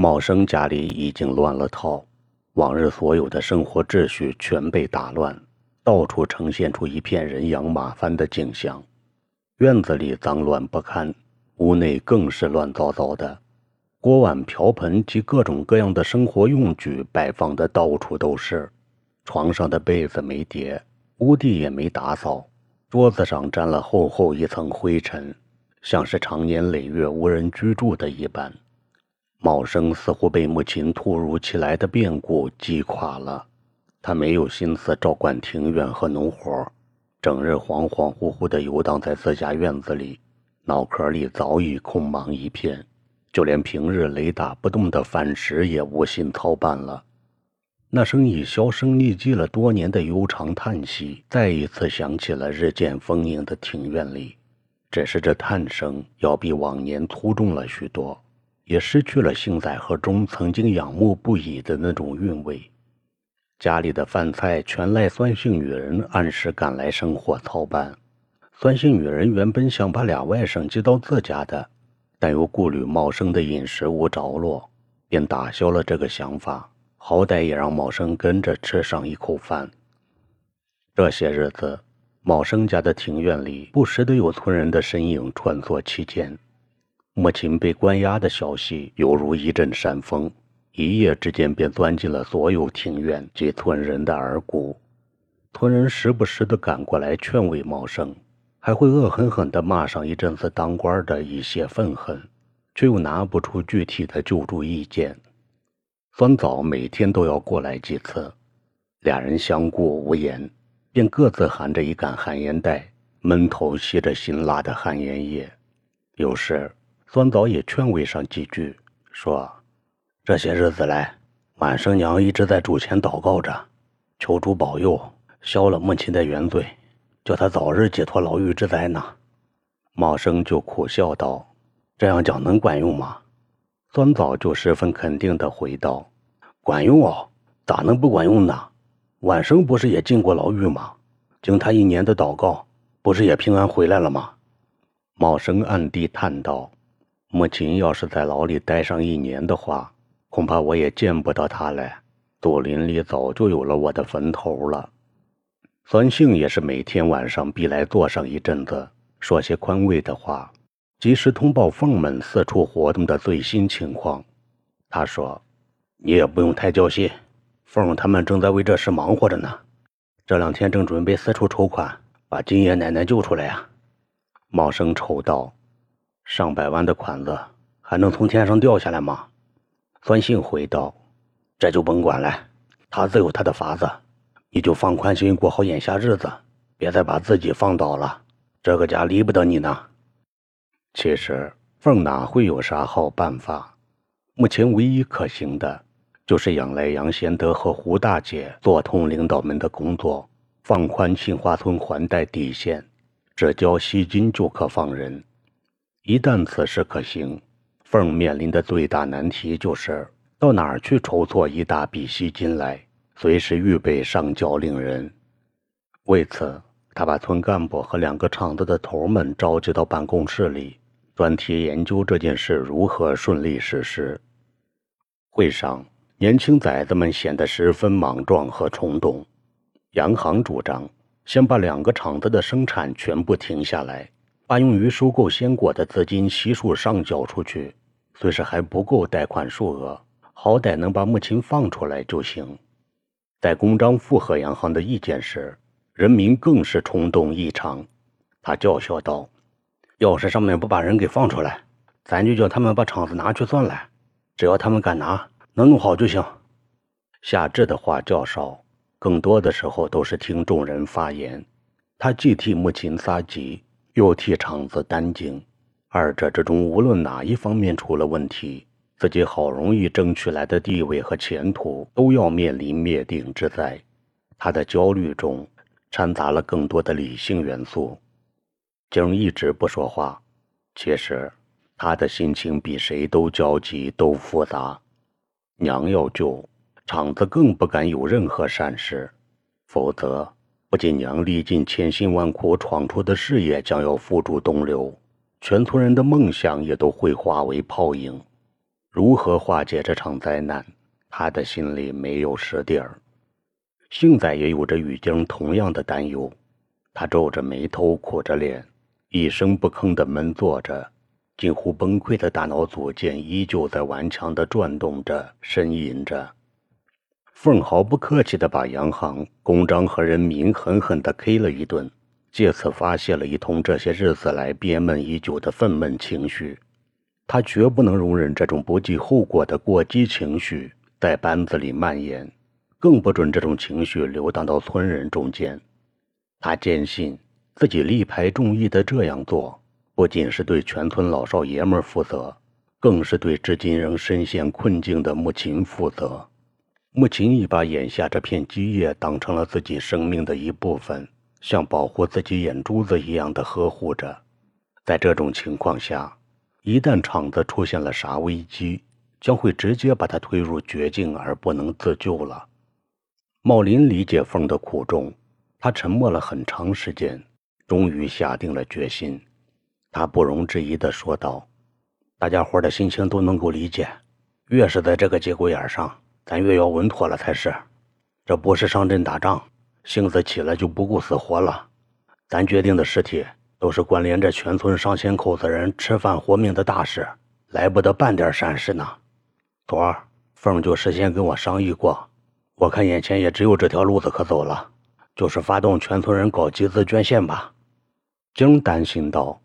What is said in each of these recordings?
茂生家里已经乱了套，往日所有的生活秩序全被打乱，到处呈现出一片人仰马翻的景象。院子里脏乱不堪，屋内更是乱糟糟的，锅碗瓢盆及各种各样的生活用具摆放的到处都是，床上的被子没叠，屋地也没打扫，桌子上沾了厚厚一层灰尘，像是长年累月无人居住的一般。茂生似乎被母亲突如其来的变故击垮了，他没有心思照管庭院和农活。整日恍恍惚惚地游荡在自家院子里，脑壳里早已空茫一片，就连平日雷打不动的饭食也无心操办了。那声已销声匿迹了多年的悠长叹息，再一次响起了日渐丰盈的庭院里。只是这叹声要比往年粗重了许多，也失去了幸仔和钟曾经仰慕不已的那种韵味。家里的饭菜全赖酸性女人按时赶来生火操办。酸性女人原本想把俩外甥接到自家的，但又顾虑茂生的饮食无着落，便打消了这个想法。好歹也让茂生跟着吃上一口饭。这些日子，茂生家的庭院里不时的有村人的身影穿梭其间。母亲被关押的消息犹如一阵山风。一夜之间便钻进了所有庭院及村人的耳骨，村人时不时的赶过来劝慰茂生，还会恶狠狠地骂上一阵子当官的一些愤恨，却又拿不出具体的救助意见。酸枣每天都要过来几次，俩人相顾无言，便各自含着一杆旱烟袋，闷头吸着辛辣的旱烟叶。有时酸枣也劝慰上几句，说。这些日子来，晚生娘一直在主前祷告着，求主保佑，消了母亲的原罪，叫她早日解脱牢狱之灾呢。茂生就苦笑道：“这样讲能管用吗？”酸枣就十分肯定地回道：“管用哦，咋能不管用呢？晚生不是也进过牢狱吗？经他一年的祷告，不是也平安回来了吗？”茂生暗地叹道：“母亲要是在牢里待上一年的话。”恐怕我也见不到他了。祖林里早就有了我的坟头了。酸性也是每天晚上必来坐上一阵子，说些宽慰的话，及时通报凤儿们四处活动的最新情况。他说：“你也不用太焦心，凤儿他们正在为这事忙活着呢。这两天正准备四处筹款，把金爷奶奶救出来呀。”茂生愁道：“上百万的款子，还能从天上掉下来吗？”酸性回道：“这就甭管了，他自有他的法子，你就放宽心过好眼下日子，别再把自己放倒了。这个家离不得你呢。”其实凤哪会有啥好办法？目前唯一可行的，就是仰赖杨贤德和胡大姐做通领导们的工作，放宽杏花村还贷底线，只交息金就可放人。一旦此事可行，凤面临的最大难题就是到哪儿去筹措一大笔息金来，随时预备上交令人。为此，他把村干部和两个厂子的头们召集到办公室里，专题研究这件事如何顺利实施。会上，年轻崽子们显得十分莽撞和冲动。杨行主张先把两个厂子的生产全部停下来，把用于收购鲜果的资金悉数上缴出去。虽是还不够贷款数额，好歹能把母亲放出来就行。在公章附和杨行的意见时，人民更是冲动异常。他叫嚣道：“要是上面不把人给放出来，咱就叫他们把厂子拿去算了。只要他们敢拿，能弄好就行。”夏至的话较少，更多的时候都是听众人发言。他既替母亲撒急，又替厂子担惊。二者之中，无论哪一方面出了问题，自己好容易争取来的地位和前途都要面临灭顶之灾。他的焦虑中掺杂了更多的理性元素。景一直不说话，其实他的心情比谁都焦急，都复杂。娘要救，厂子更不敢有任何闪失，否则不仅娘历尽千辛万苦闯出的事业将要付诸东流。全村人的梦想也都会化为泡影。如何化解这场灾难，他的心里没有实底儿。幸仔也有着与晶同样的担忧，他皱着眉头，苦着脸，一声不吭地闷坐着，近乎崩溃的大脑组件依旧在顽强地转动着，呻吟着。凤毫不客气地把洋行、公章和人民狠狠地 K 了一顿，借此发泄了一通这些日子来憋闷已久的愤懑情绪。他绝不能容忍这种不计后果的过激情绪在班子里蔓延，更不准这种情绪流荡到村人中间。他坚信自己力排众议的这样做，不仅是对全村老少爷们负责，更是对至今仍深陷困境的母亲负责。穆琴已把眼下这片基业当成了自己生命的一部分，像保护自己眼珠子一样的呵护着。在这种情况下，一旦厂子出现了啥危机，将会直接把他推入绝境而不能自救了。茂林理解凤的苦衷，他沉默了很长时间，终于下定了决心。他不容置疑地说道：“大家伙的心情都能够理解，越是在这个节骨眼上，咱越要稳妥了才是。这不是上阵打仗，性子起来就不顾死活了。咱决定的事体。”都是关联着全村上千口子人吃饭活命的大事，来不得半点闪失呢。昨儿凤儿就事先跟我商议过，我看眼前也只有这条路子可走了，就是发动全村人搞集资捐献吧。京担心道：“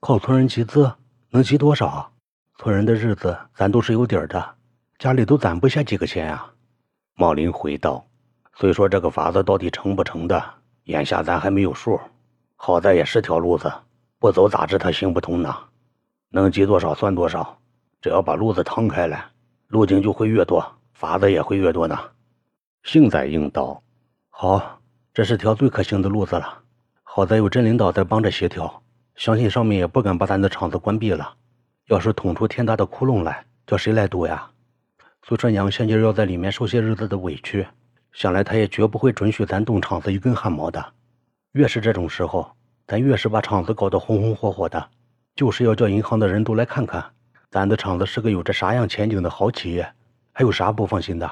靠村人集资能集多少？村人的日子咱都是有底儿的，家里都攒不下几个钱啊。”茂林回道：“虽说这个法子到底成不成的，眼下咱还没有数。”好在也是条路子，不走咋知他行不通呢？能积多少算多少，只要把路子趟开了，路径就会越多，法子也会越多呢。幸仔应道：“好，这是条最可行的路子了。好在有镇领导在帮着协调，相信上面也不敢把咱的厂子关闭了。要是捅出天大的窟窿来，叫谁来堵呀？苏春娘现在要在里面受些日子的委屈，想来他也绝不会准许咱动厂子一根汗毛的。”越是这种时候，咱越是把厂子搞得红红火火的，就是要叫银行的人都来看看，咱的厂子是个有着啥样前景的好企业，还有啥不放心的？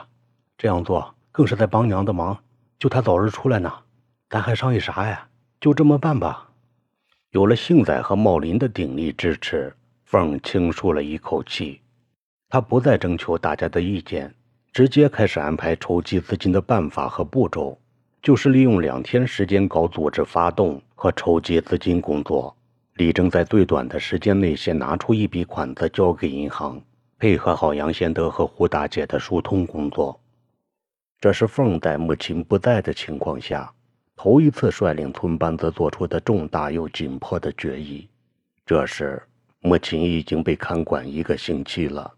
这样做更是在帮娘的忙，救她早日出来呢。咱还商议啥呀？就这么办吧。有了幸仔和茂林的鼎力支持，凤儿轻舒了一口气。他不再征求大家的意见，直接开始安排筹集资金的办法和步骤。就是利用两天时间搞组织发动和筹集资金工作，力争在最短的时间内先拿出一笔款子交给银行，配合好杨贤德和胡大姐的疏通工作。这是凤在母亲不在的情况下，头一次率领村班子做出的重大又紧迫的决议。这时，母亲已经被看管一个星期了。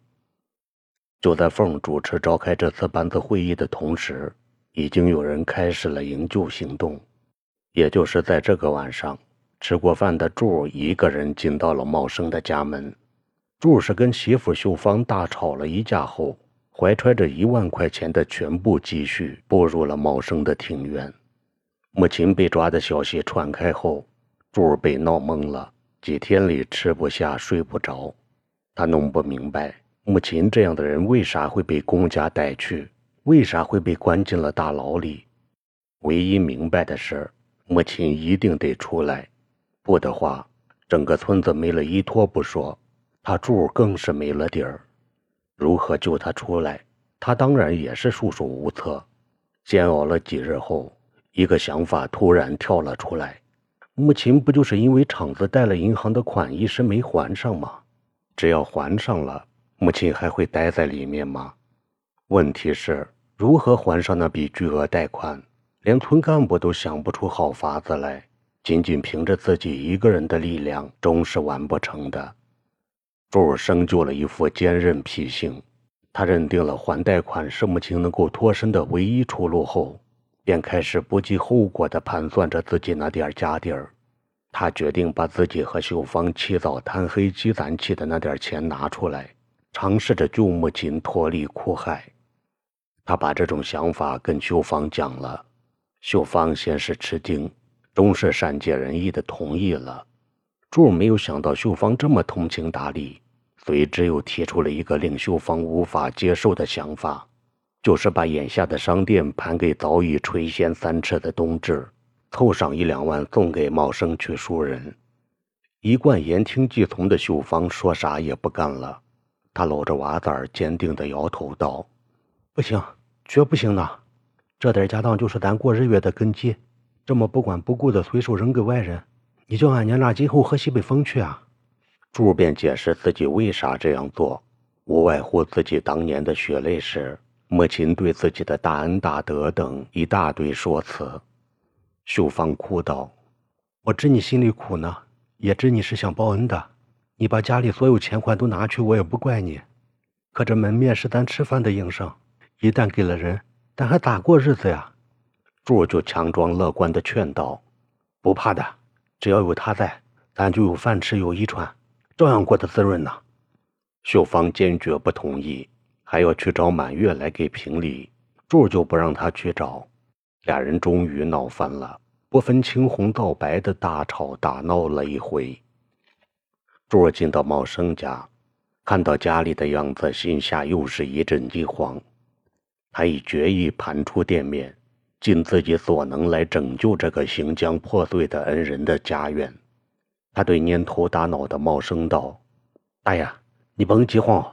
就在凤主持召开这次班子会议的同时。已经有人开始了营救行动，也就是在这个晚上，吃过饭的柱一个人进到了茂生的家门。柱是跟媳妇秀芳大吵了一架后，怀揣着一万块钱的全部积蓄，步入了茂生的庭院。母亲被抓的消息传开后，柱被闹懵了，几天里吃不下睡不着。他弄不明白，母亲这样的人为啥会被公家带去。为啥会被关进了大牢里？唯一明白的是，母亲一定得出来，不的话，整个村子没了依托不说，他柱更是没了底儿。如何救他出来？他当然也是束手无策。煎熬了几日后，一个想法突然跳了出来：母亲不就是因为厂子贷了银行的款一时没还上吗？只要还上了，母亲还会待在里面吗？问题是如何还上那笔巨额贷款，连村干部都想不出好法子来。仅仅凭着自己一个人的力量，终是完不成的。柱儿生就了一副坚韧脾性，他认定了还贷款是母亲能够脱身的唯一出路后，便开始不计后果地盘算着自己那点家底儿。他决定把自己和秀芳起早贪黑积攒起的那点钱拿出来，尝试着救母亲脱离苦海。他把这种想法跟秀芳讲了，秀芳先是吃惊，终是善解人意的同意了。柱没有想到秀芳这么通情达理，随之又提出了一个令秀芳无法接受的想法，就是把眼下的商店盘给早已垂涎三尺的冬至，凑上一两万送给茂生去赎人。一贯言听计从的秀芳说啥也不干了，他搂着娃子儿，坚定地摇头道：“不行，绝不行呐！这点家当就是咱过日月的根基，这么不管不顾的随手扔给外人，你叫俺娘俩今后喝西北风去啊！”柱便解释自己为啥这样做，无外乎自己当年的血泪史、母亲对自己的大恩大德等一大堆说辞。秀芳哭道：“我知你心里苦呢，也知你是想报恩的。你把家里所有钱款都拿去，我也不怪你。可这门面是咱吃饭的营生，一旦给了人，咱还咋过日子呀？”柱就强装乐观的劝道：“不怕的，只要有他在，咱就有饭吃，有衣穿。”照样过得滋润呢。秀芳坚决不同意，还要去找满月来给评理。柱就不让他去找，俩人终于闹翻了，不分青红皂白的大吵大闹了一回。柱进到茂生家，看到家里的样子，心下又是一阵惊慌。他已决意盘出店面，尽自己所能来拯救这个行将破碎的恩人的家园。他对蔫头耷脑的茂生道：“大爷，你甭急慌，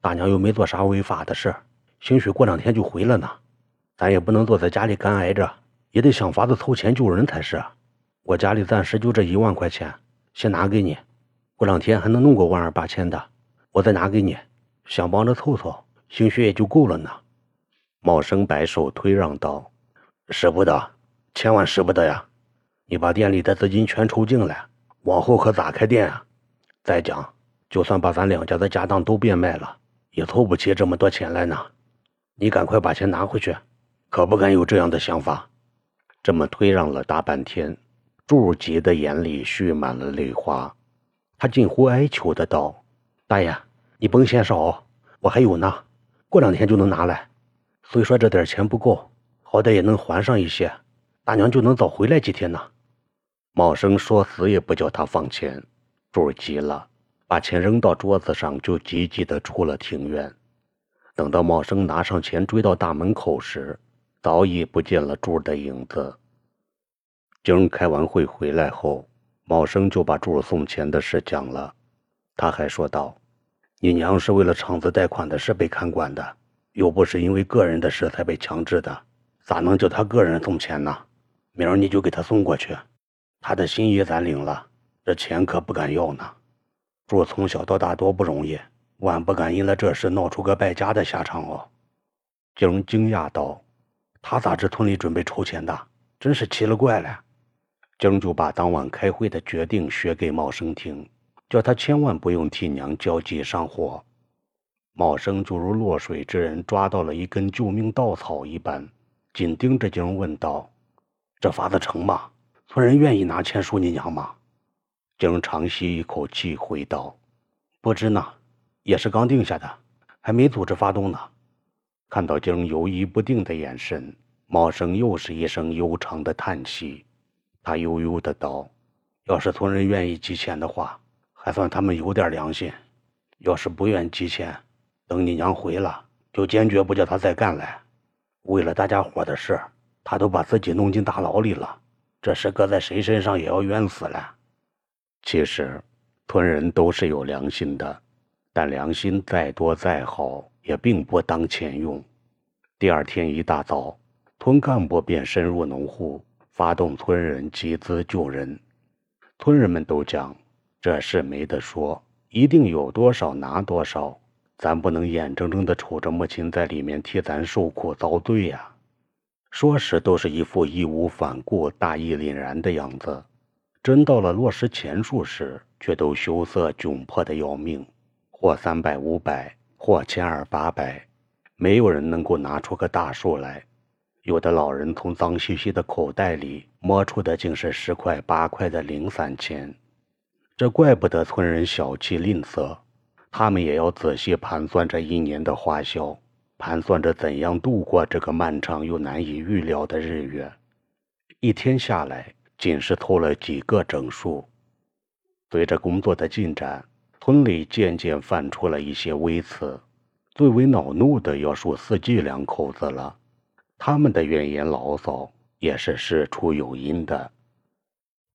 大娘又没做啥违法的事，兴许过两天就回来呢。咱也不能坐在家里干挨着，也得想法子凑钱救人才是。我家里暂时就这一万块钱，先拿给你，过两天还能弄个万二八千的，我再拿给你，想帮着凑凑，兴许也就够了呢。”茂生摆手推让道：“舍不得，千万舍不得呀！你把店里的资金全抽进来。”往后可咋开店啊？再讲，就算把咱两家的家当都变卖了，也凑不起这么多钱来呢。你赶快把钱拿回去，可不敢有这样的想法。这么推让了大半天，祝吉的眼里蓄满了泪花，他近乎哀求的道：“大爷，你甭嫌少，我还有呢，过两天就能拿来。虽说这点钱不够，好歹也能还上一些，大娘就能早回来几天呢。”茂生说死也不叫他放钱，柱急了，把钱扔到桌子上，就急急的出了庭院。等到茂生拿上钱追到大门口时，早已不见了柱的影子。今开完会回来后，茂生就把柱送钱的事讲了。他还说道：“你娘是为了厂子贷款的事被看管的，又不是因为个人的事才被强制的，咋能叫他个人送钱呢？明儿你就给他送过去。”他的心意咱领了，这钱可不敢要呢。柱从小到大多不容易，万不敢因了这事闹出个败家的下场哦。景惊讶道：“他咋知村里准备筹钱的？真是奇了怪了。”景就把当晚开会的决定学给茂生听，叫他千万不用替娘焦急上火。茂生就如落水之人抓到了一根救命稻草一般，紧盯着景问道：“这法子成吗？”村人愿意拿钱赎你娘吗？景长吸一口气，回道：“不知呢，也是刚定下的，还没组织发动呢。”看到景犹豫不定的眼神，茂生又是一声悠长的叹息。他悠悠的道：“要是村人愿意寄钱的话，还算他们有点良心；要是不愿寄钱，等你娘回了，就坚决不叫他再干来。为了大家伙的事，他都把自己弄进大牢里了。”这事搁在谁身上也要冤死了。其实，村人都是有良心的，但良心再多再好，也并不当钱用。第二天一大早，村干部便深入农户，发动村人集资救人。村人们都讲，这事没得说，一定有多少拿多少，咱不能眼睁睁地瞅着母亲在里面替咱受苦遭罪呀。说时都是一副义无反顾、大义凛然的样子，真到了落实钱数时，却都羞涩窘迫的要命，或三百五百，或千二八百，没有人能够拿出个大数来。有的老人从脏兮兮的口袋里摸出的，竟是十块八块的零散钱。这怪不得村人小气吝啬，他们也要仔细盘算这一年的花销。盘算着怎样度过这个漫长又难以预料的日月，一天下来，仅是凑了几个整数。随着工作的进展，村里渐渐泛出了一些微词。最为恼怒的要数四季两口子了，他们的怨言牢骚也是事出有因的。